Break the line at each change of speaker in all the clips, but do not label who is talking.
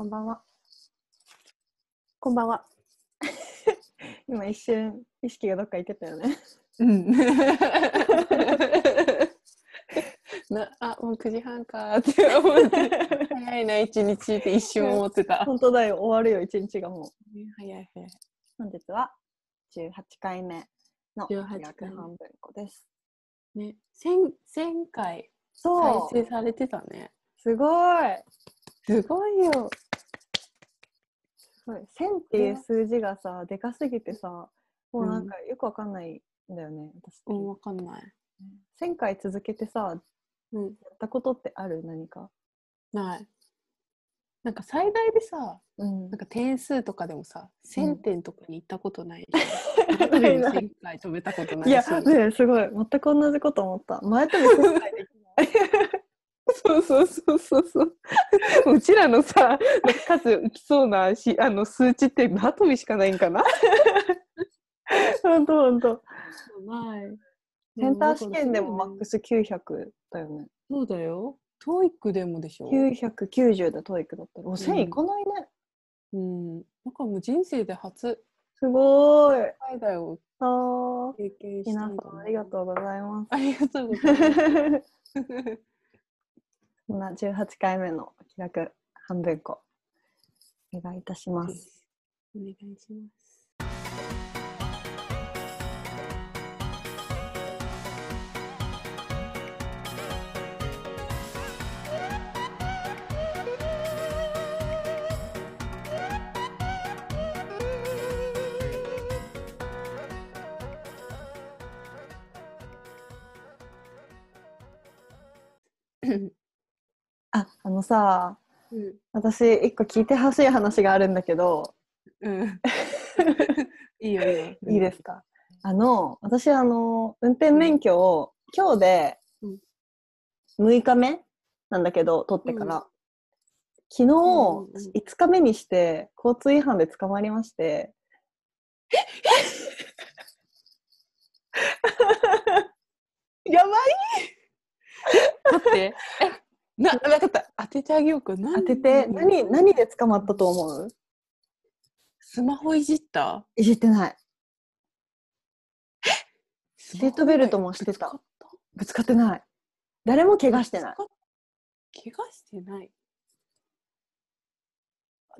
こんばんは。
こんばんは。
今一瞬意識がどっか行ってたよね。
うん。なあもう9時半かーって思って早いな一日って一瞬思ってた。
本当だよ、終わるよ、一日がもう。
早い早い。
本日は18回目の
18回
約半分個です。
ね千千回
そう
再生されてたね。
すごい
すごいよ。
すごい !1000 っていう数字がさ、でかすぎてさ、もうなんかよくわかんないんだよね、私
うんわかんない。
1000回続けてさ、
うん
やったことってある？何か？
ない。なんか最大でさ
うん
なんか点数とかでもさ1000点とかに行ったことない。
ないない
1000回飛べたことないし。
いや、ね、すごい。全く同じこと思った。前とも1000回できない。
そうそうそうそうそう。うちらのさ、数いきそうなしあの数値ってナトミしかないんかな。
ほんとほんと。
ない。
センター試験でもマックス900だよね。
そうだよ。 TOEICでもでしょ。
990で TOEICだったら。お1000いかないね。
うん。なんかもう人生で初
すごい。
回だよ。
あー
経験した
皆さ
ん
ありがとうございます。
ありがとうございます。
こんな18回目の気楽半分こお願いいたします。
お願いします。
あ、あのさ、
うん。
私一個聞いてほしい話があるんだけど、
うん。いいよいいよ。
いいですか？あの、私あの、運転免許を今日で
うん
6日目なんだけど、取ってから。昨日、
うんうん
5日目にして交通違反で捕まりまして。
やばい？待って。え、な、なかった。当ててあげようか。当
当てて、何、何？で捕まったと思う？
スマホいじった？
いじってない。
シ
シートベルトもしてたぶつかってない。誰も怪我してない。。
怪我してない。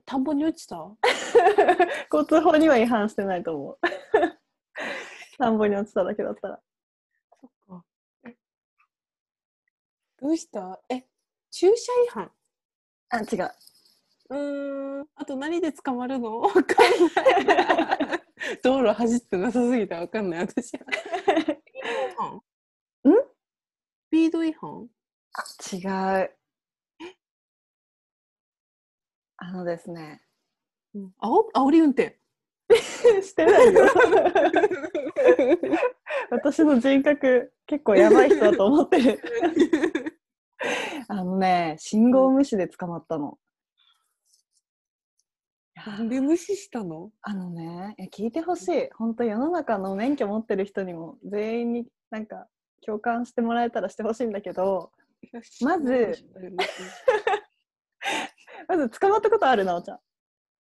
田んぼに落ちた？
交通法には違反してないと思う。田んぼに落ちただけだったら。
そっか。えどうした？え、駐車違反
あ、違う。
うーん。あと何で捕まるの？わかんない。道路走ってなさすぎてわかんない、私は。
ん？
スピード違反？
あ、違う。あのですね。
うん。あお煽り運転。
してないよ。私の人格、結構やばい人だと思ってる。あのね、信号無視で捕まったの。
なんで無視したの？
あのね、いや聞いてほしい。本当世の中の免許持ってる人にも全員になんか共感してもらえたらしてほしいんだけど、まず まず捕まったことあるなおちゃん。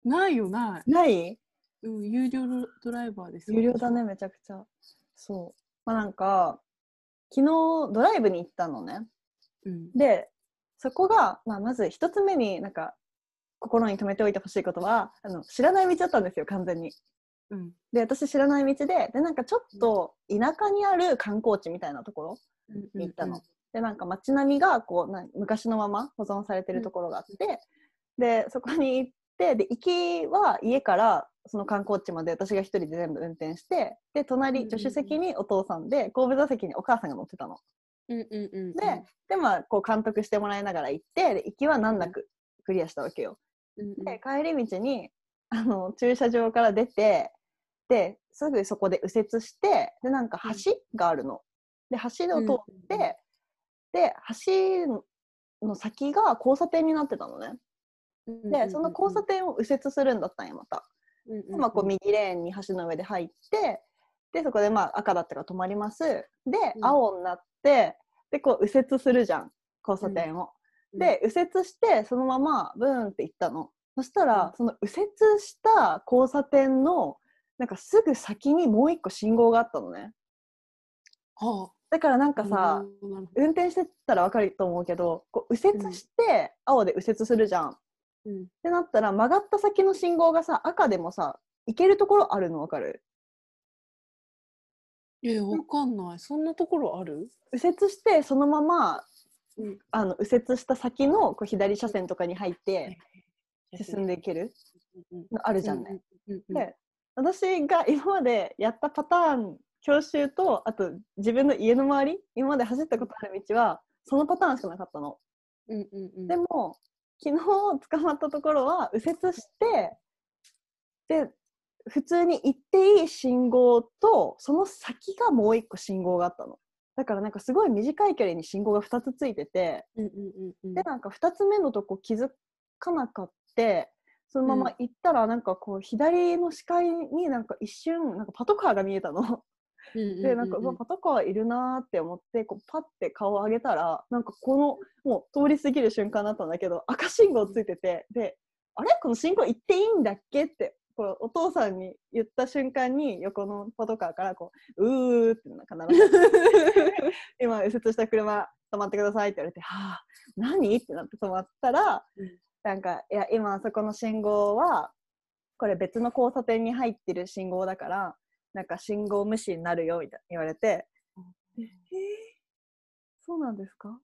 ないよ、ない。
ない？
うん、有料ドライバーですよ
有料だね、。めちゃくちゃ。そう。まあなんか、昨日ドライブに行ったのね。
うん。
で、そこが、まあ、まず一つ目になんか、心に留めておいてほしいことは、あの知らない道だったんですよ、完全に。
うん。
で、私知らない道で、で、なんかちょっと田舎にある観光地みたいなところに行ったの。で、なんか街並みがこうな昔のまま保存されてるところがあって、で、そこに行って、で、行きは家からその観光地まで私が一人で全部運転して、で、
うん
隣、
うん
助手席にお父さんで、後部座席にお母さんが乗ってたの。
うんうんうんうん。
で、で、まあ、こう監督してもらいながら行って、で行きは難なくクリアしたわけよ。
うんうん、
で、帰り道に、あの、駐車場から出て、で、すぐそこで右折して、で、なんか橋があるの。で、橋を通って、で、橋の先が交差点になってたのね。で、その交差点を右折するんだったんや、また。
うんうん
でまあ、こう右レーンに橋の上で入って、で、そこでまあ赤だったから止まります。で、
うん
青になって、で、こう右折するじゃん、交差点を。で、右折して、そのままブーンって行ったの。そしたら、その右折した交差点のなんかすぐ先にもう一個信号があったのね。
は
だからなん
あ。
かさ、
うん
運転してたら分かると思うけどこう右折して青で右折するじゃん、
うん。
てなったら曲がった先の信号がさ赤でもさ行けるところあるの分かる？
え、わかんない。そんなところある？
右折してそのまま
うん。
あの右折した先のこう左車線とかに入って進んでいける？のあるじゃんね。
うんうんうん。
で私が今までやったパターン教習とあと自分の家の周り今まで走ったことある道はそのパターンしかなかったの。
うんうんうん。
でも昨日捕まったところは右折してで普通に行っていい信号とその先がもう一個信号があったの。だからなんかすごい短い距離に信号が2つついてて
うんうんうんうん。
でなんか2つ目のとこ気づかなかってそのまま行ったらなんかこう左の視界になんか一瞬なんかパトカーが見えたの。
うんうんうんうん
でなんかパトカーいるなーって思ってこうパッて顔を上げたらなんかこのもう通り過ぎる瞬間だったんだけど赤信号ついててであれ？この信号行っていいんだっけ？ってこうお父さんに言った瞬間に横のパトカーからこううーってなんか鳴らして 今右折した車止まってくださいって言われてはあ何？ってなって止まったら、
うん
なんかいや今あそこの信号はこれ別の交差点に入ってる信号だからなんか信号無視になるよみたいな言われて、えーそうなんですか？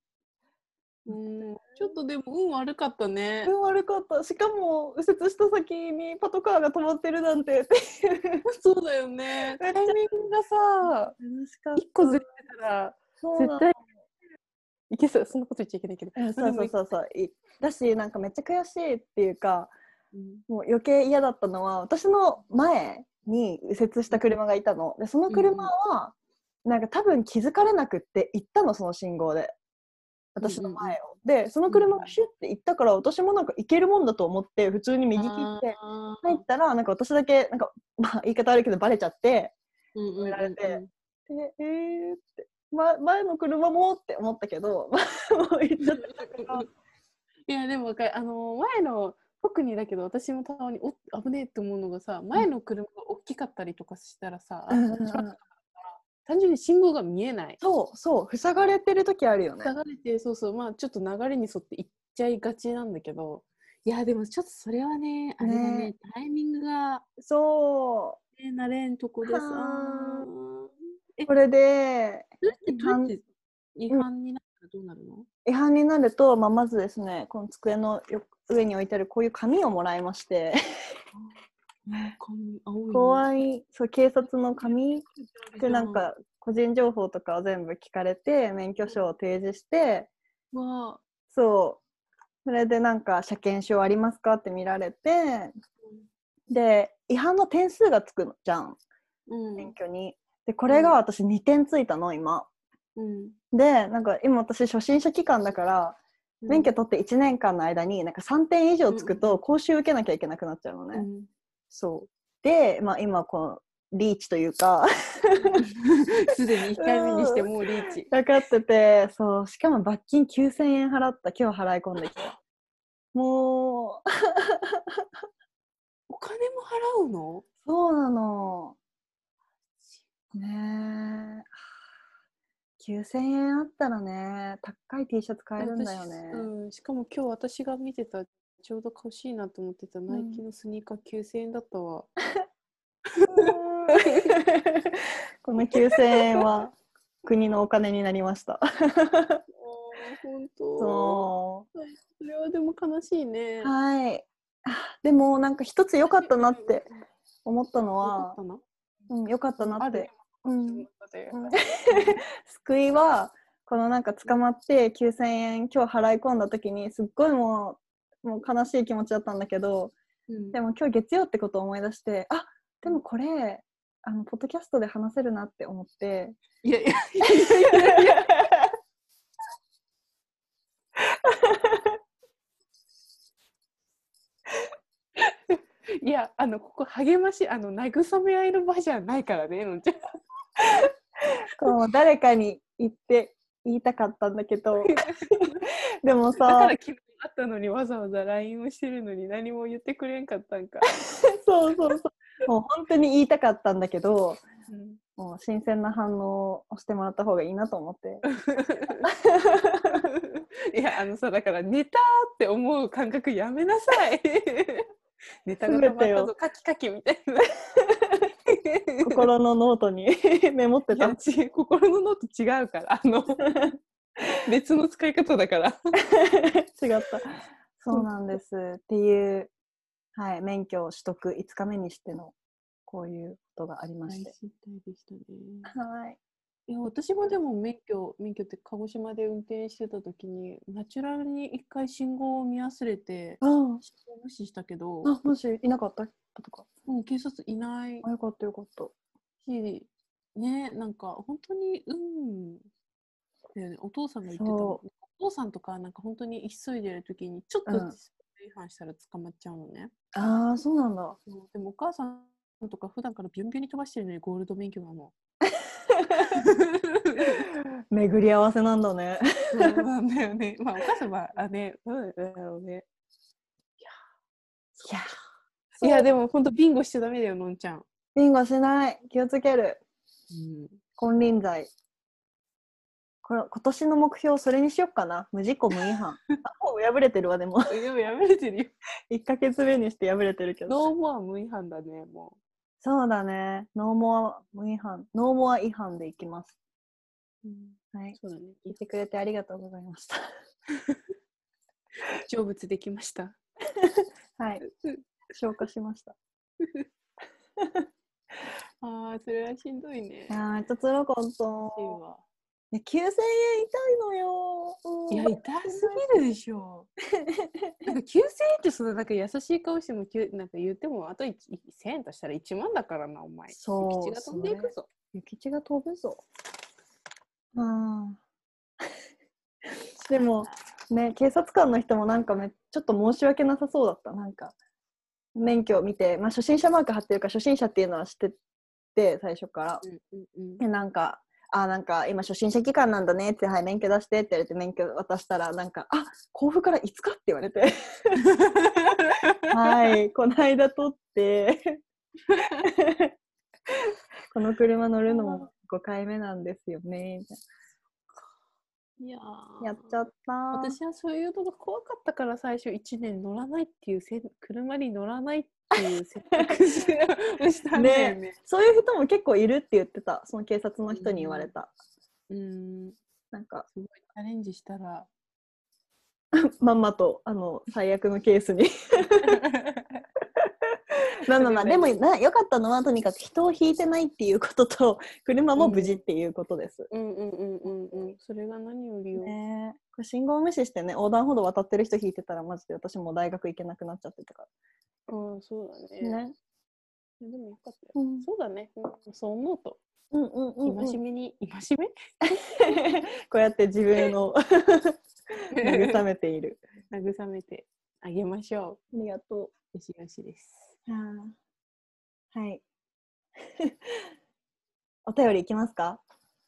うん。ちょっとでも運悪かったね。
運悪かった。しかも右折した先にパトカーが止まってるなんて。
そうだよね。タイミングがさ、一個ずれてたら絶対いけそう。そんなこと言っちゃいけないけど。
うんそうそうそうそう。いだしなんかめっちゃ悔しいっていうか
うん。
もう余計嫌だったのは私の前に右折した車がいたの。でその車は、なんか多分気づかれなくって行ったのその信号で私の前を、でその車がシュッて行ったから私もなんか行けるもんだと思って普通に右切って入ったらなんか私だけなんかまあ言い方悪いけどバレちゃって
うんうんうんうん。
止められてでえーって、ま、前の車もって思ったけど もう行っちゃったから。
いやでもあの前の特にだけど私もたまにお危ねえって思うのがさ前の車が大きかったりとかしたらさ、
うんうん
単純に信号が見えない。
そうそう塞がれてる時あるよね。
流れてそうそうまあちょっと流れに沿って行っちゃいがちなんだけどいやでもちょっとそれはねあれだね
ね。
タイミングが、
そ
ね、慣れんとこでさ
これで違反
になったらどうなるの、
違反になると、まあ、まずですねこの机のよ上に置いてあるこういう紙をもらいまして
髪青いね
怖い。そう警察の紙でなんか個人情報とかを全部聞かれて免許証を提示してそう。それでなんか車検証ありますかって見られてで違反の点数がつくのじゃん。
うん。
免許に。でこれが私2点ついたの今。
うん。
でなんか今私初心者期間だから免許取って1年間の間になんか3点以上つくと講習受けなきゃいけなくなっちゃうのね、
うん
そう。で、まあ、今このリーチというか。
すでに1回目にしてもうリーチ。
かかっててそう。しかも罰金9000円払った。今日払い込んできた。もう。
お金も払うの？
そうなの。ねえ。9000円あったらね高い T シャツ買えるんだよね。
私、うん、しかも今日私が見てたちょうど欲しいなと思ってたナイキのスニーカー9000円だったわ。
この9000円は国のお金になりました。
あ本当
そ
それはでも悲しいね。
う。はい。あでもなんか一つ良かったなって思ったのは良かったなって。うん
うん
救いはこのなんか捕まって9000円今日払い込んだ時にすっごいもうもう悲しい気持ちだったんだけど
うん。
でも今日月曜ってことを思い出してあでもこれあのポッドキャストで話せるなって思って。
いやいやいやいや。いやいやあのここ励ましあの慰め合いの場じゃないからねのんちゃん。
こう誰かに言って言いたかったんだけど。でも
だか
さ
ら昨日あったのにわざわざ LINE をしてるのに何も言ってくれんかったんか。
そうそうそう。もう本当に言いたかったんだけど、
うん
もう新鮮な反応をしてもらった方がいいなと思って。
いやあのさだからネタって思う感覚やめなさい ネタがたまったぞカキカキみたいな
心のノートにメモってた。
心のノート違うからあの 別の使い方だから
違った。そうなんです。っていう、はい、免許取得5日目にしてのこういうことがありまして。
失態でしたね
はい。
いや私もでも免許免許って鹿児島で運転してた時にナチュラルに一回信号を見忘れて
あ
信号無視したけど、
あ、もしいなかったとか？
うん、警察いない
あ、よかったよかった。
しねなんか本当にうんだよね。お父さんが言ってたもん
そ
お父さんとかなんか本当に急いでる時にちょっと
うん。
違反したら捕まっちゃうのね、
ああ、そうなんだ。
でもお母さんとか普段からビュンビュンに飛ばしてるのにゴールド免許なの
巡り合わせなんだね。
そうなんだよね。まあお母さんはあね。うんだろうね。
いや、
いやでも本当ビンゴしちゃダメだよのんちゃん、
ビンゴしない。気をつける。
うん、
金輪際。これ今年の目標それにしよっかな。無事故無違反。あ、もう破れてるわ、でも。
でもやめれてるよ
1ヶ月目にして破れてるけど。
ノーモア無違反だねも
そうだね。ノーモア無違反。ノーモア違反でいきます。
う、うん、
はい。
そうだね
聞いてくれてありがとうございました。
成仏できました
はい。消化しました。
ああそれはしんどいね
いやー、めっちゃ辛かった。
いいわ
ね、9000円痛いのよ。うん
いや、痛すぎるでしょ。なんか9000円ってそのなんか優しい顔してもきゅなんか言ってもあと1000円としたら1万だからな、お前。
そう
口が飛んでいくぞ。
諭吉が飛ぶぞ。うん。でも、ね、警察官の人もなんかめちょっと申し訳なさそうだった。なんか、免許を見て、まあ、初心者マーク貼ってるから、初心者っていうのは知ってて、最初から。
うんうんうん
で、なんか、あ、なんか今初心者期間なんだねって、はい、免許出してって言われて、免許渡したら、なんか、あ、交付からいつかって言われて、はい、この間取って、この車乗るのも5回目なんですよね、
や
やっちゃった。
私はそういうのが怖かったから最初1年乗らないっていうせん車に乗らないっていう選択肢をしたんだよ ね。
そういう人も結構いるって言ってた、その警察の人に言われた。
うん、
なんか、
すごいチャレンジしたら。
まんまと、あの、最悪のケースに。まあまあまあ、でもな、良かったのは、とにかく人を引いてないっていうことと、車も無事っていうことです。
うんうんうんうんうん。それが何よりよ。
ねえこれ信号無視してね、横断歩道渡ってる人引いてたら、マジで私もう大学行けなくなっちゃってたか
うん、そうだね。
ら。ね。
でもよかったよ。
うん
そうだね。うん、そう思うと、
うんうんうん、うん。
戒めに、戒め？
こうやって自分を 慰めている。
慰めてあげましょ
ありがと
う。よしよしです。
う。はい。お便りいきますか？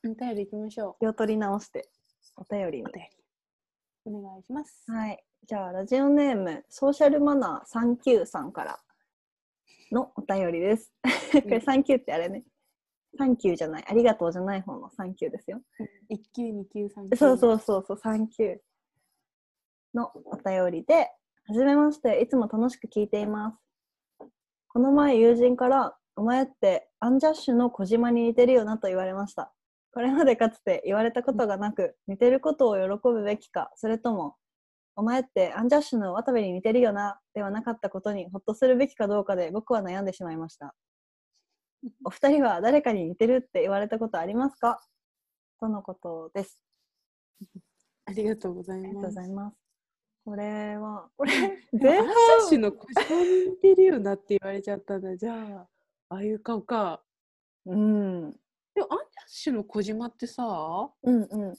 お便り行きましょ
気を取り直して、お便り
お。便り。お願いします。
はい。じゃあ、ラジオネーム、ソーシャルマナー39さんからのお便りです。これ39ってあれね。サンキューじゃない。ありがとうじゃない方のサンキューですよ。
一級、二級、三級。
そうそうそうそう、サンキューのお便りで、はじめまして、いつも楽しく聞いています。この前友人から、お前ってアンジャッシュの小島に似てるよなと言われました。これまでかつて言われたことがなく、似てることを喜ぶべきか、それとも、お前ってアンジャッシュの渡部に似てるよな、ではなかったことにほっとするべきかどうかで僕は悩んでしまいました。お二人は誰かに似てるって言われたことありますか？とのことです。
ありがとうございます。
これは、これ、前半
ジャッシュの小島に似てるよなって言われちゃったんだ。じゃあ、ああいう顔か。
うん、
でもアンジャッシュの小島ってさ、
うん、うん。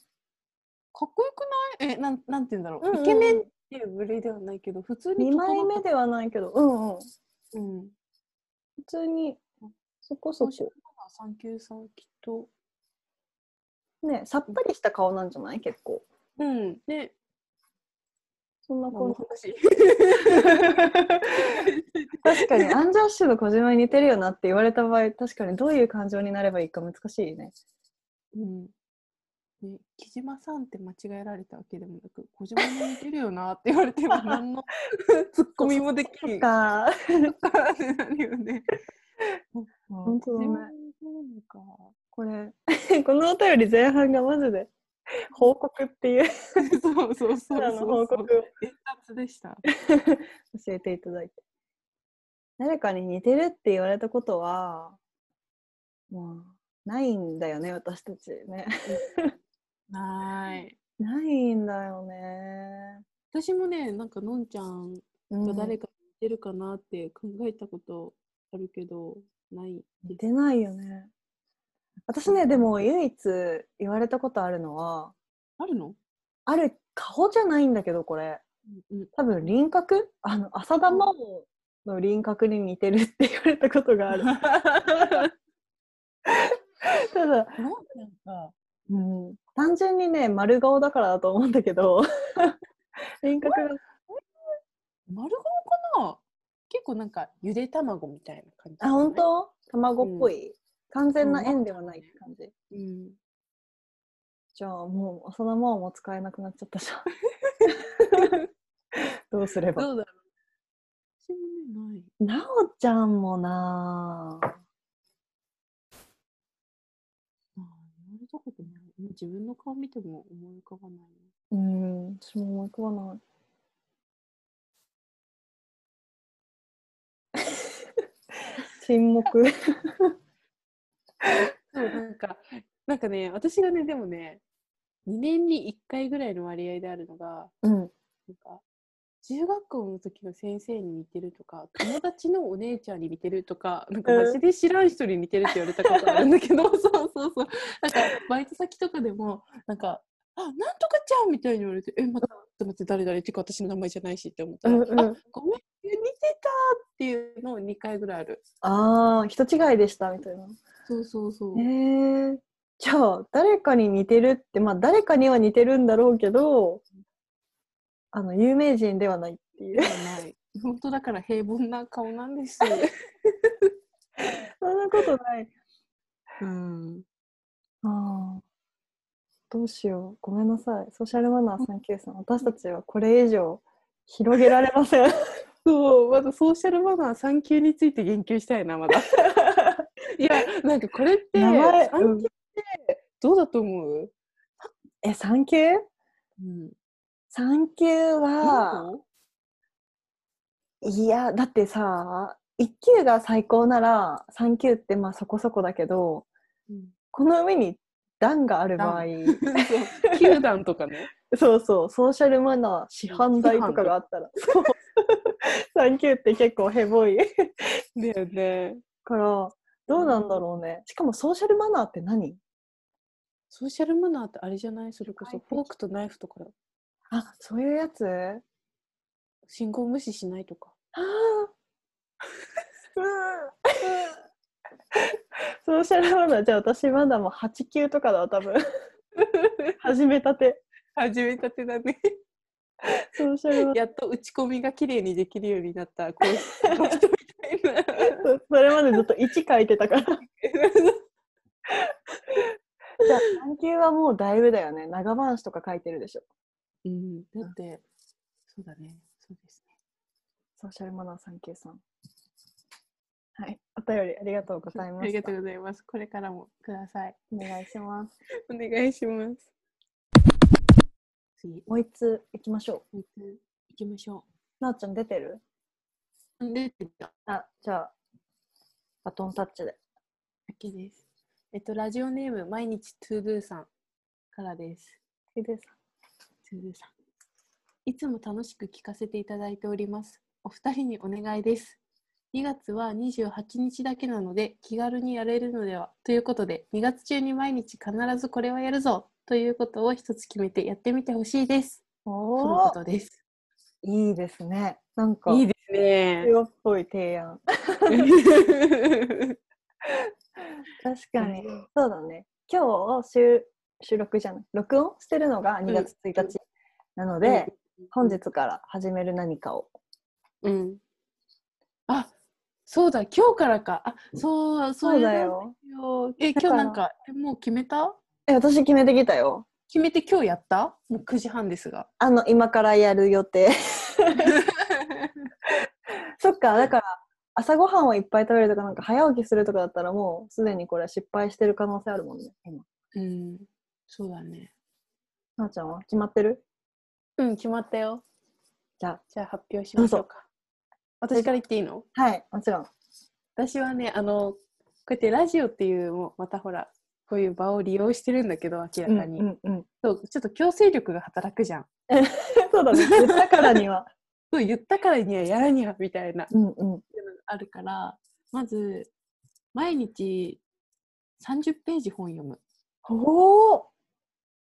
かっこよくない？え、なんなんて言うんだろう。
うんうん
イケメンっていう部類ではないけど、普通に
2枚目ではないけど、うんうん。
うん。
普通に、そこそ
そう
こ。
三級さんきっと。
ね、さっぱりした顔なんじゃない？結構。
うん。で、
そんなこ
話
確かにアンジャッシュの小島に似てるよなって言われた場合確かにどういう感情になればいいか難しいね。
うん。ね、木島さんって間違えられたわけでもなく、小島に似てるよなって言われても何の ツッコミもできん
か。
ってなるよね。
本当だね。これこのお便り前半がマジで報告っていう
そうそうそうそうそう。
報告を
伝達でした。
教えていただいて。誰かに似てるって言われたことは、もう、ないんだよね、私たちね。
ない。
ないんだよね。
私もね、なんかのんちゃん
うん
が誰かに似てるかなって考えたことあるけど、ないです。
似てないよね。私ね、でも唯一言われたことあるのは、
あるの？
ある顔じゃないんだけど、これ。
うんうん。
多分輪郭？あの、浅田真央の輪郭に似てるって言われたことがある。ただ、
なんか、
うん、単純にね、丸顔だからだと思うんだけど、輪郭が、
丸顔かな？結構なんかゆで卵みたいな感じ、
あ、本当？卵っぽい、完全な円ではないって感じ。
うん。
じゃあもう、浅田真央も使えなくなっちゃったじゃん。どうすれば。
どうだろう私もね、ない。
なおちゃんもなぁ。
ああ、言われたことない。自分の顔見ても思い浮かばないな。
うん、私も思い浮かばない。沈黙。
そう、なんか、なんかね、私がね、でもね、2年に1回ぐらいの割合であるのが、
うん。
なんか、中学校の時の先生に似てるとか、友達のお姉ちゃんに似てるとか、なんか
うん
マジで知らん人に似てるって言われたことあるんだけど、そうそうそう。なんか、バイト先とかでも、なんか、あ、なんとかちゃんみたいに言われて、え、待って待って、誰々ってか私の名前じゃないしって思ったら、
うんうん
あ、ごめん、似てたっていうのを2回ぐらいある。
ああ、人違いでしたみたいな。
そうそうそう。
へえー。じゃあ、誰かに似てるって、まあ、誰かには似てるんだろうけど、あの、有名人ではないっていう
ない。本当だから平凡な顔なんです。
そんなことない。
うん。
ああ。どうしよう。ごめんなさい。ソーシャルマナー393。私たちはこれ以上広げられません。
そう、まだソーシャルマナー3級について言及したいな、まだ。いや、なんかこれって、
名前、
3
うん
級ってどうだと思う？
え、3級
うん。
?3 級は、
ど
いや、だってさ、1級が最高なら3級ってまあそこそこだけど、
ううん
この上に段がある場合、
そう球団とかね。
そうそう、ソーシャルマナー、市販代とかがあったら、そう。3級 って結構ヘボい。
だよね。
から、どうなんだろうね。しかもソーシャルマナーって何？
ソーシャルマナーってあれじゃない？それこそフォークとナイフとか
あ、そういうやつ？あ
信号無視しないとか。
あ。ソーシャルマナー、じゃあ私まだもう8級とかだわ、多分。始めたて。
始めたてだね。
ソーシャルマナー。
やっと打ち込みが綺麗にできるようになった講師の人みたいな。
そ それまでずっと1書いてたから。じゃあ3級はもうだいぶだよね。長番詞とか書いてるでしょ。
うん、だって、そうだね。そうですね。
ソーシャルマナー3級さん。はい。お便りありがとうございました。
ありがとうございます。これからもください。
お願いします。
お願いします。次、
もう一つ行きましょ
もう一つ行きましょ
う。なおちゃん出てる？
う。出てた
あ、じゃあ、バトンタッチで。
だけです。えっと、ラジオネーム、毎日トゥードゥさんからです。
いいですか
トゥードゥさん。いつも楽しく聞かせていただいております。お二人にお願いです。2月は28日だけなので気軽にやれるのではということで2月中に毎日必ずこれはやるぞということを一つ決めてやってみてほしいです。との
おー
ことです。
いいですね。なんか、
いいですね。
強っぽい提案。確かに。そうだね。今日収収録じゃない？録音してるのが2月1日なので、本日から始める何かを。
うん。あそうだ、今日からか。あそう、
そうだ
れ
よ。
え、今日なんか、えもう決めた？
え、私決めてきたよ。
決めて今日やった？もう9時半ですが。
あの、今からやる予定。そっか、だから、朝ごはんをいっぱい食べるとか、なんか早起きするとかだったら、もうすでにこれ失敗してる可能性あるもんね、今。
うん、そうだね。
なあちゃんは？決まってる？
うん、決まったよ。
じゃあ、
じゃあ発表しましょうか。私から言っていいの？
はい、もちろん。
私はね、あの、こうやってラジオっていう、もうまたほら、こういう場を利用してるんだけど、明らかに。
うんうんうん、
そうちょっと強制力が働くじゃん。
そうだね、言ったからには。
そう言ったからにはやらにはみたいな
うんうん。
あるから、まず、毎日30ページ本読む。
おお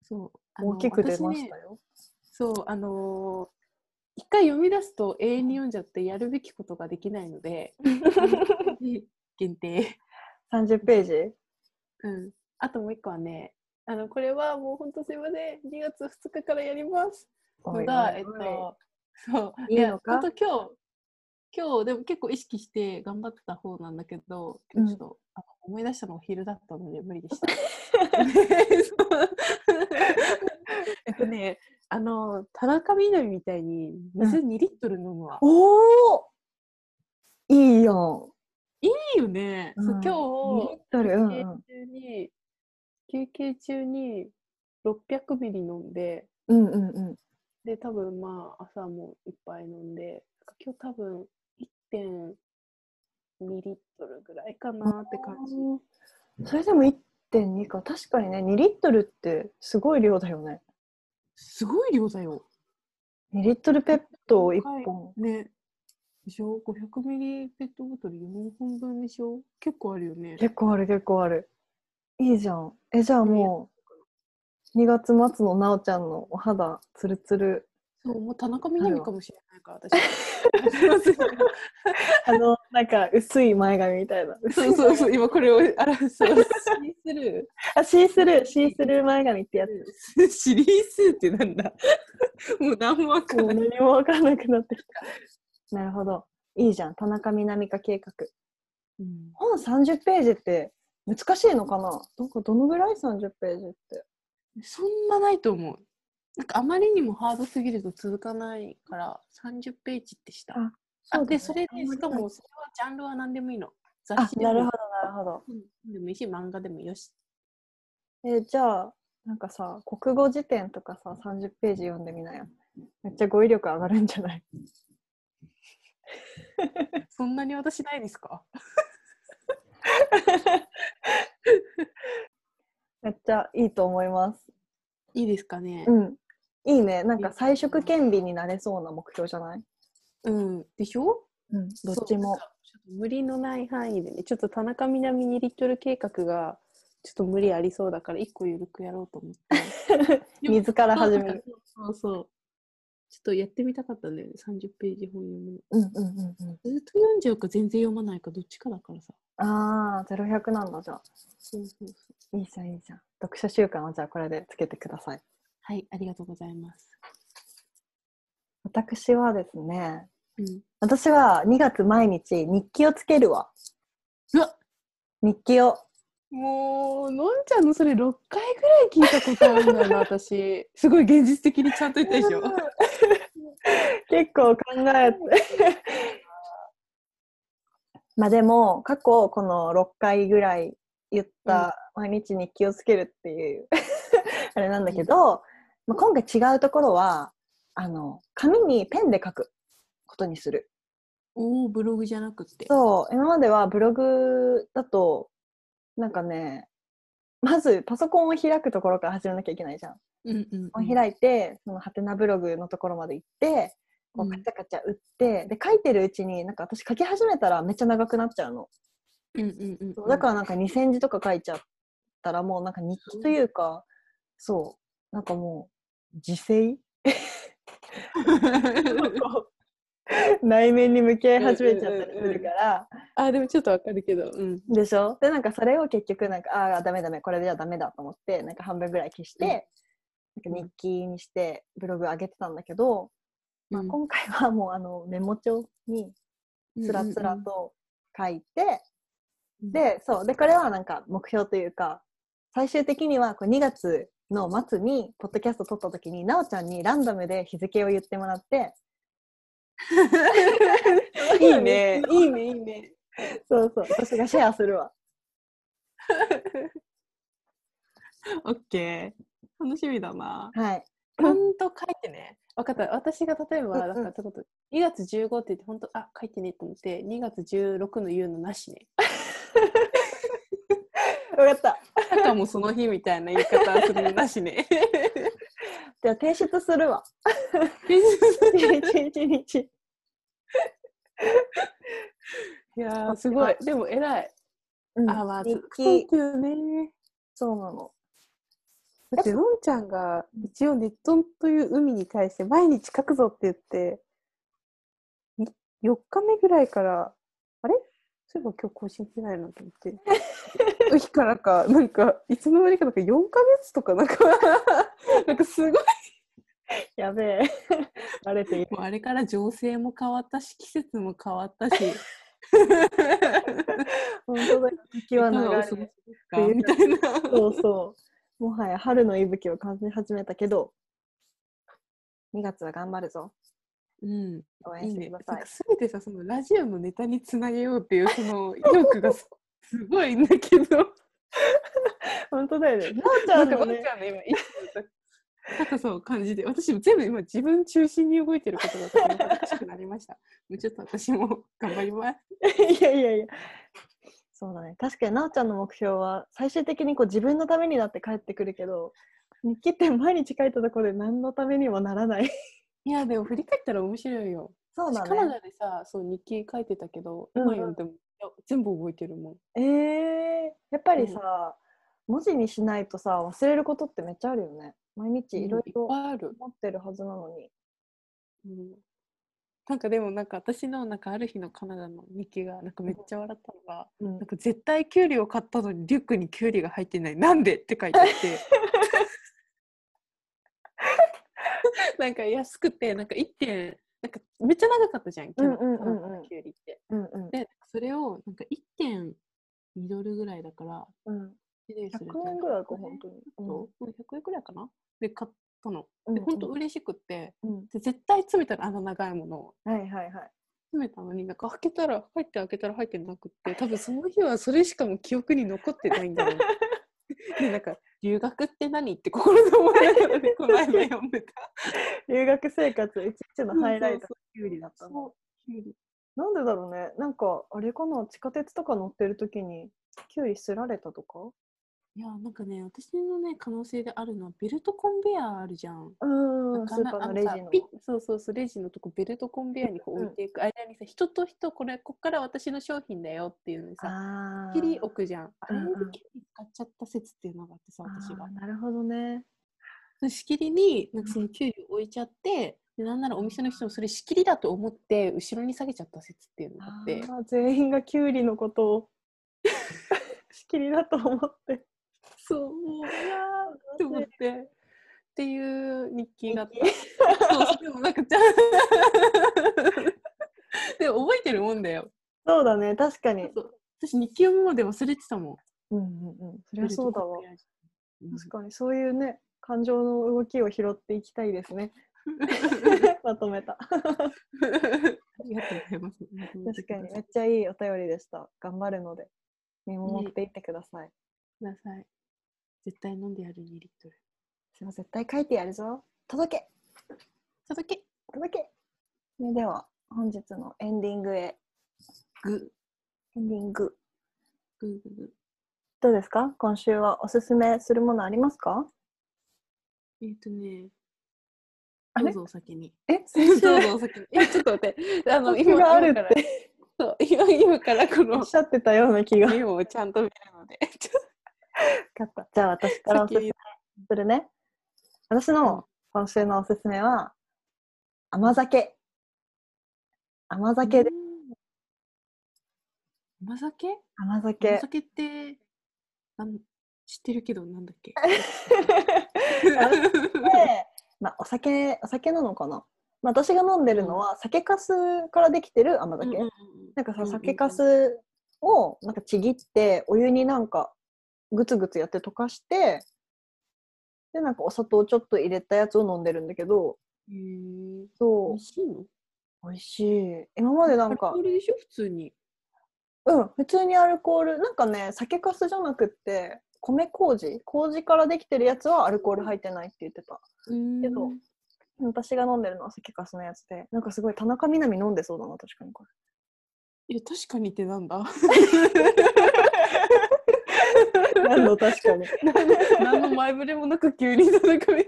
そう。
大きく出ましたよ。
そう、あのー一回読み出すと永遠に読んじゃってやるべきことができないので、限定。
30ページ？
うん。あともう一個はね、あの、これはもう本当すいません。2月2日からやります。のが、えっと、そう。
いいのか？
今日、今日でも結構意識して頑張った方なんだけど、今日ちょっと、あの思い出したのが昼だったので無理でした。えっとね、あの、田中みな実みたいに水2リットル飲むわ。
おおいいやん。
いいよね。そう
うん
今
2リ
日
ッ、トル、うん
休憩
うん。
中に、休憩中に600ミリ飲んで、
うんうんうん。
で、多分まあ、朝もいっぱい飲んで、今日多分1.2リットルぐらいかなって感じ。
うんそれでも1.2か。確かにね、2リットルってすごい量だよね。
すごい量だよ。
2リットルペットを1本。
ね。でしょ ?500 ミリペットボトル4本分でしょ？結構あるよね。
結構ある結構ある。いいじゃん。え、じゃあもう、2月末のなおちゃんのお肌ツルツル。
そう、もう田中みな実かもしれないから、私。
あの、なんか薄い前髪みたいな。
そうそうそう、今これを、あら、そう、シースル
あ、シースルー、シースルー前髪ってやつ。
ー。シリースってなんだもう何もわかんない。
何もわかんなくなってきた。なるほど。いいじゃん。田中みな実化計画。
うん
本30ページって難しいのかな？どこどのぐらい？30ページって。
そんなないと思う。なんかあまりにもハードすぎると続かないから30ページってした。
あ
あ
うだね
で、それでしかもそれはジャンルは何でもいいの。雑
あ
誌、でも
なるほど、なるほど。
うんでもいいし、漫画でもよし。
えじゃあ、なんかさ、国語辞典とかさ、30ページ読んでみなよ。めっちゃ語彙力上がるんじゃない？
そんなに私ないですか？
めっちゃいいと思います。
いいですかね？
う。ん。いいね。なんか彩色兼備になれそうな目標じゃない？
うん。でしょ？
うん。どっちも
無理のない範囲でね、ちょっと田中みな実2リットル計画がちょっと無理ありそうだから、1個緩くやろうと思って。
水から始める。
そうそう。ちょっとやってみたかったんだよね、30ページ本読むの。
うんうんうんうん。
ずっと読んじゃうか全然読まないかどっちかだからさ。
ああ、0100なんだじゃあ。
そうそうそう。
いいじゃんいいじゃん。読書習慣はじゃあこれでつけてください。
はい、ありがとうございます。
私はですね、
うん。
私は2月毎日日記をつけるわ。
うわ
日記を。
もう、のんちゃんのそれ6回ぐらい聞いたことあるんだよな、私。すごい現実的にちゃんと言ったでしょ。
結構考えて。まあでも、過去この6回ぐらい言った毎日日記をつけるっていうあれなんだけど、まあ、今回違うところは、あの、紙にペンで書くことにする。
おお、ブログじゃなくって。
そう、今まではブログだと、なんかね、まずパソコンを開くところから始めなきゃいけないじゃん。
うんうん、
を開いて、そのハテナブログのところまで行って、こうカチャカチャ打って、で書いてるうちになんか私書き始めたらめっちゃ長くなっちゃうの。
うんうんうん
そうだからなんか2000字とか書いちゃったらもうなんか日記というか、そう、なんかもう自制？内面に向き合い始めちゃったりするから、
あ、でもちょっとわかるけど。うん。
でしょ？でなんかそれを結局なんかああダメダメこれじゃダメだと思ってなんか半分ぐらい消して、なんか日記にしてブログ上げてたんだけど、まあ、
うん。
今回はもうあのメモ帳につらつらと書いて、
うん、
でそう。でこれはなんか目標というか最終的にはこう2月の末にポッドキャスト撮った時になおちゃんにランダムで日付を言ってもらって
いいね、いいね、いいね。
そうそう私がシェアするわ
オッケー。楽しみだな。
はい
ちゃんと書いてね。分かった。私が例えば、だからってこと、2月15って言って、本当、あ、書いてねと思って、2月16の言うのなしね。
分かった
あかもその日みたいな言い方するのなしね。
じゃあ提出するわ。一日日。
いやー、すごい。でも偉い。
うん。
あ、まあ、
日記
ね。
そうなの。
だって、のんちゃんが一応ネットという海に対して毎日書くぞって言って、い4日目ぐらいから、あれ？そういえば今日更新してないなと思って。日からか、なんか、いつの間にかなんか4ヶ月とかなんか、なんかすごい。
やべえバレて
あれから情勢も変わったし、季節も変わったし、
本当だ日記は長い
過ごしですかみたいな。
そうそう。もはや春の息吹を感じ始めたけど、2月は頑張るぞ。
うん。
応援
いいね。
してください。
なんか全てさ、そのラジオのネタにつなげようっていうその意欲がす すごいんだけど、
本当だよね。なおちゃ
なん
のね、
ワンちゃんの今、高さを感じて、私も全部今自分中心に動いてることがとても恥ずかしくなりました。もうちょっと私も頑張ります。
いやいやいや。そうだね。確かになおちゃんの目標は、最終的にこう自分のためになって帰ってくるけど、日記って毎日書いたところで何のためにもならない。
いや、でも振り返ったら面白いよ。
そうだ
私カナ
ね。
ダでさ、そう日記書いてたけど、
うんうん
今読んでも、全部覚えてるもん。
えー、やっぱりさ、文字にしないとさ、忘れることってめっちゃあるよね。毎日いろいろ。持ってるはずなのに。
うんなんかでもなんか私のなんかある日のカナダの日記がなんかめっちゃ笑ったのが、
うん
なんか絶対キュウリを買ったのにリュックにキュウリが入ってないなんで？って書いてあって なんか安くてなんか1点なんかめっちゃ長かったじゃんキャナ
うんうんうんうん。
カナダのキュウリって。
うんうん。
でそれをなんか1.2ドルぐらいだから
うん、
でねそれ
100円ぐらいか、
100
本当に。
そううん100円ぐらいかな？で買ったの。
うん
で本当嬉しくって。
うん、
で絶対詰めたらあの長いものを
はいはいはい。
詰めたのになんか開けたら入って開けたら入ってなくって多分その日はそれしかも記憶に残ってないんだろう でなんか留学って何？って心で思いながらねこの間読んでた
留学生活一日のハイライト
そう
キュウリだったの。
そうキュウリ
なんでだろうね。なんかあれかな？地下鉄とか乗ってる時にキュウリすられたとか？
いやなんかね私のね可能性であるのはベルトコンベヤーあるじゃん。
う
なん
ん、スーパーのレジの。
そうそうそうレジのとこベルトコンベヤーにこう
うんうん。
置いていく間にさ、人と人これこっから私の商品だよっていうのにさ
あ
切り置くじゃん。あれ
うんうん。
でキュウリ使っちゃった説っていうのがあってさ私が。
あーなるほどね。
その仕切りになんかそのキュウリを置いちゃってでなんならお店の人もそれ仕切りだと思って後ろに下げちゃった説っていうのがあって。
あー全員がキュウリのことを。仕切りだと思って。
そうもういやーって思ってっていう日記があっ
日
たそうでもなんか でも覚えてるもんだよ
そうだね、確かに。
私日記読むまで忘れてたもん
うんうんうん。そりゃそうだわ。
うん
確かにそういうね、感情の動きを拾っていきたいですね。まとめた。
ありがとうございます。
確かにめっちゃいいお便りでした。頑張るので見守っていってください。
ください。絶対飲んでやる2リットル。
ません絶対書いてやるぞ。届け
届け
届けそれでは本日のエンディングへ。
グ
エンディング。
グーグーグ
どうですか？今週はおすすめするものありますか？
ー。えっ、とね、
あれ？
どうぞお先に。
え？
どうぞお先に。え、ちょっと待って。あの、
告知がある
今から
って
そう今今からこ
お
の
っしゃってたような気が。
メモをちゃんと見るので。
じゃあ私からおすすめするね。私の今週のおすすめは甘酒。甘
と
酒で。
うん甘酒？
甘酒
甘。酒ってなん知ってるけど、なんだっけ？
で、まあ、お酒お酒なのかな、まあ、私が飲んでるのは酒粕からできてる甘酒、なんかさ酒粕をなんかちぎってお湯になんかグツグツやって溶かしてでなんかお砂糖ちょっと入れたやつを飲んでるんだけど
へえ。美
そ
味しいの？
う美味しい。今までなんか
アルコールでしょ？普通に。
うん普通にアルコール。なんかね酒粕じゃなくって米麹？麹からできてるやつはアルコール入ってないって言ってた。けど私が飲んでるのは酒粕のやつで。なんかすごい田中みな実飲んでそうだな確かにこれ。
いや、確かにってなんだ？
何の確かに。
何の前触れもなく急に田中み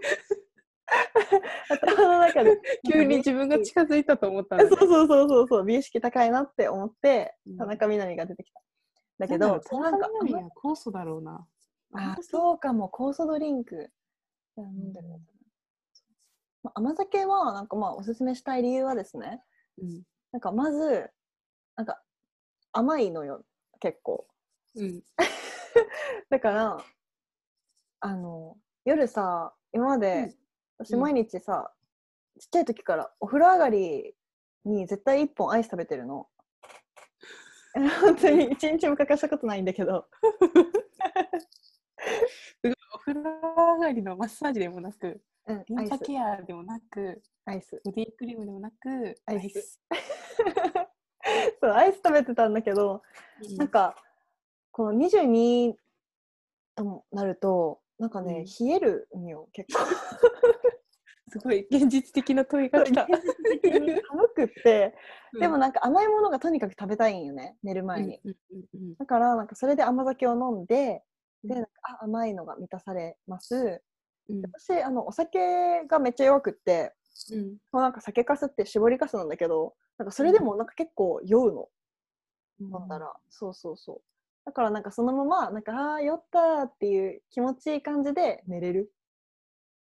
頭の中で。
急に自分が近づいたと思ったん
そうそうそうそうそう。美意識高いなって思って
うん。
田中みな実が出てきた。だけ
なんだろ
ど
う田中みな実は酵素だろうな。
あそう。かも。酵素ドリンク。飲んでる甘酒はなんかまあおすすめしたい理由はですね。
うん。
なんかまずなんか甘いのよ結構。
うん。
だからあの夜さ今まで、私
うん。
毎日さ、ちっちゃい時からお風呂上がりに絶対1本アイス食べてるの。本当に一日も欠かしたことないんだけど。
お風呂上がりのマッサージでもなく、
うん
リンパ
アイス
ケアでもなく、
アイス。
ボディクリームでもなく、
アイス。そうアイス食べてたんだけど、
うん。
なんかこの22となるとなんかね、冷えるんよ結構。
すごい現実的な問いが来た。
現実的に寒くって
うん。
でもなんか甘いものがとにかく食べたいんよね寝る前に、
うんうんうん
だからなんかそれで甘酒を飲んで
うん。
でなんかあ甘いのが満たされます。
うん。
私あのお酒がめっちゃ弱くって
うん。
もうなんか酒かすって絞りかすなんだけどなんかそれでもなんか結構酔うの。飲んだら、そうそうそうだからなんかそのままなんかあー酔ったーっていう気持ちいい感じで寝れる。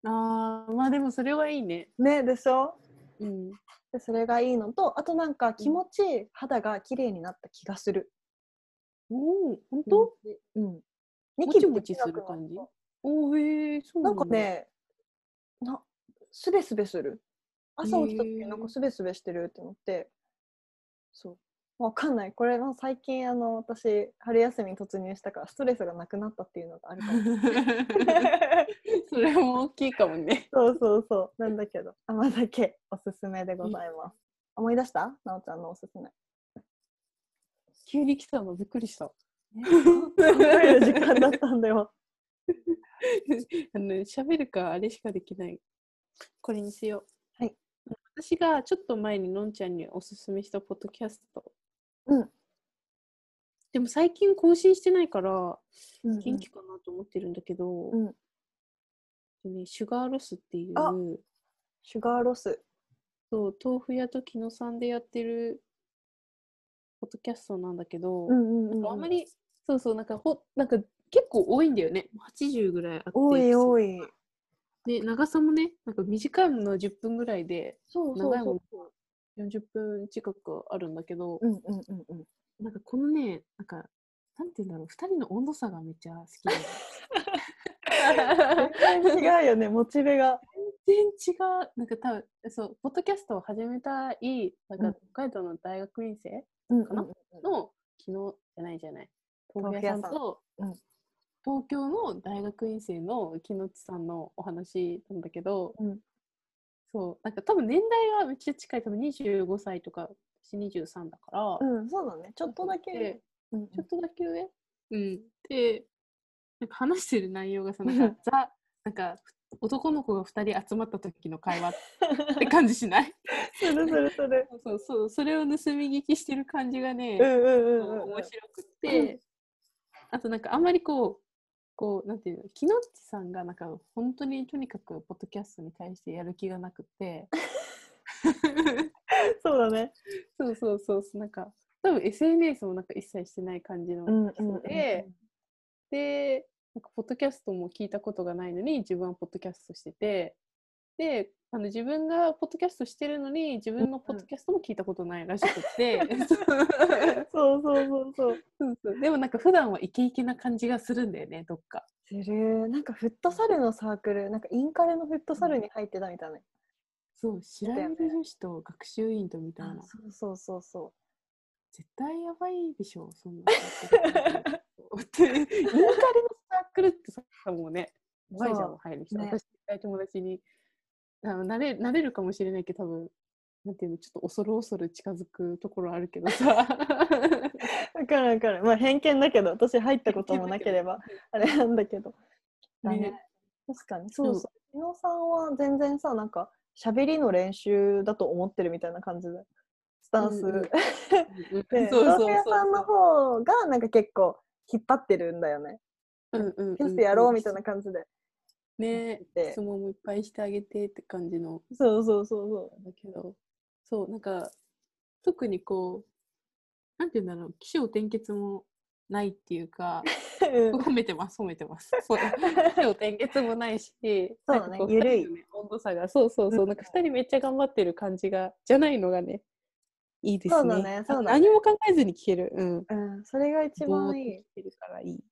ああ、まあでもそれはいいね。
ねでしょ？
うん。
でそれがいいのとあとなんか気持ちいい肌が綺麗になった気がする。
おお、本当？
うん。
もちもちする感じ？おえ、そう
な
なん。
かねなすべすべする。朝起きた時なんかすべすべしてるって思って。そうわかんないこれは最近あの私春休みに突入したからストレスがなくなったっていうのがあるかも
それも大きいかもね。
そうそうそうなんだけど甘酒おすすめでございます、思い出した？なおちゃんのおすすめ
急に来たのびっくりした。
考える時間だったんだよ
あの喋るかあれしかできない。これにしよう。
はい。
私がちょっと前にのんちゃんにおすすめしたポッドキャスト。
うん。
でも最近更新してないから
うんうん。
元気かなと思ってるんだけど、
うん。
でね、シュガーロスっていう
あシュガーロス。
そう豆腐屋と木野さんでやってるポッドキャストなんだけど、
うんうんうんうん。
あんまりそうそうなんかほなんか結構多いんだよね。80ぐらいあって
多い多い。
で長さもねなんか短いものは10分ぐらいで長いも
そ
の40分近くあるんだけど、
ううんうんうんうん。
なんかこのねなんかなんて言うんだろう2人の温度差がめっちゃ好きで
全然違うよねモチベが。
全然違う。なんか多分そうポッドキャストを始めたいなん
うん。
か北海道の大学院生
うん
かな
うんうん。
の昨日じゃないじゃない豆腐屋さん。と東京の大学院生の木野地さんのお話なんだけど、
うん
そうなんか多分年代はめっちゃ近い多分25歳とか私23だから、
うんそうだね。ちょっとだけ。
で
うんうん。
ちょっとだけ上？うん。でなんか話してる内容がさなんかザなんか男の子が2人集まった時の会話って感じしない？
するするする。
そうそうそれを盗み聞きしてる感じがね、
うんうんうんうん。
面白くって、あとなんかあんまりこうこうなんていうの木ちさんがなんか本当にとにかくポッドキャストに対してやる気がなくて。
そうだね。
そうそうそうそうなんか多分 SNS もなんか一切してない感じの
うんうん。
人で、でなんかポッドキャストも聞いたことがないのに自分はポッドキャストしててであの自分がポッドキャストしてるのに自分のポッドキャストも聞いたことないらしくて、
そうそうそうそう
そうそうでもなんか普段はイケイケな感じがするんだよね、どっか。
するなんかフットサルのサークルなんかインカレのフットサルに入ってたみたいな、
そう、白百合女子と学習委員とみたいな。
そうそうそうそ
絶対やばいでしょ、そんな。インカレのサークルってさ、もうね、やばいじゃん、入る人。
ね
私、友達に、あのなれなれるかもしれないけど、多分なんていうの、ちょっと恐る恐る近づくところあるけどさ。
う わかるわかる。まあ偏見だけど私入ったこともなければあれなんだけど。だね。
ね。
確かに。そうそう。日野さんは全然さなんか喋りの練習だと思ってるみたいな感じで。スタンス、
うんうん。
で
そうそう
豆腐屋さんの方がなんか結構引っ張ってるんだよね。
うんうんうん
テストやろうみたいな感じで。
ね。
で
質問もいっぱいしてあげてって感じの。
そうそうそうそ
だけどそうなんか特にこうなんて言うんだろう起承転結もないっていうか
ううん。
褒めてます褒めてます。そう起承転結もないし
そうだねゆるい。
温度差がそうそうそううん。なんか二人めっちゃ頑張ってる感じがじゃないのがねいいですね。
そうだねそうだね。
何も考えずに聞ける。うん。
うん、それが一番いい。
聞けるからいい。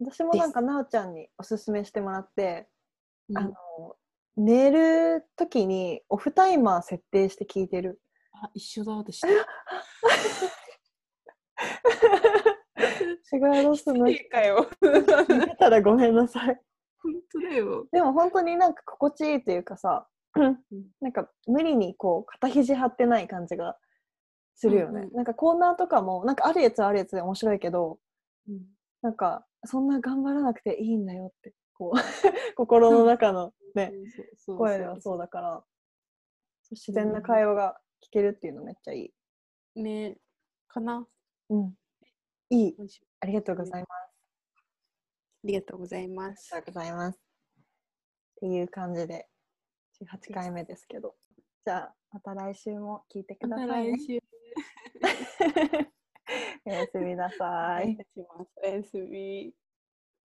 私もなんかなおちゃんにおすすめしてもらって、あ
うん。
の寝る時にオフタイマー設定して聞いてる。
あ一緒だ私
違うどうすんの？聞いてたらごめんなさい。
本当だよ。
でも本当になんか心地いいというかさなんか無理にこう肩肘張ってない感じがするよね、
うんうん。
なんかコーナーとかもなんかあるやつはあるやつで面白いけど
うん。
なんかそんな頑張らなくていいんだよってこう 心の中のね、声はそうだから自然な会話が聞けるっていうのめっちゃいい。
ねかな。
うん、いい。ありがとうございます。
ありがとうございます。
ありがとうございます。っていう感じで18回目ですけど。じゃあまた来週も聞いてくださいね。
来。週。
おやすみなさい。
おやすみ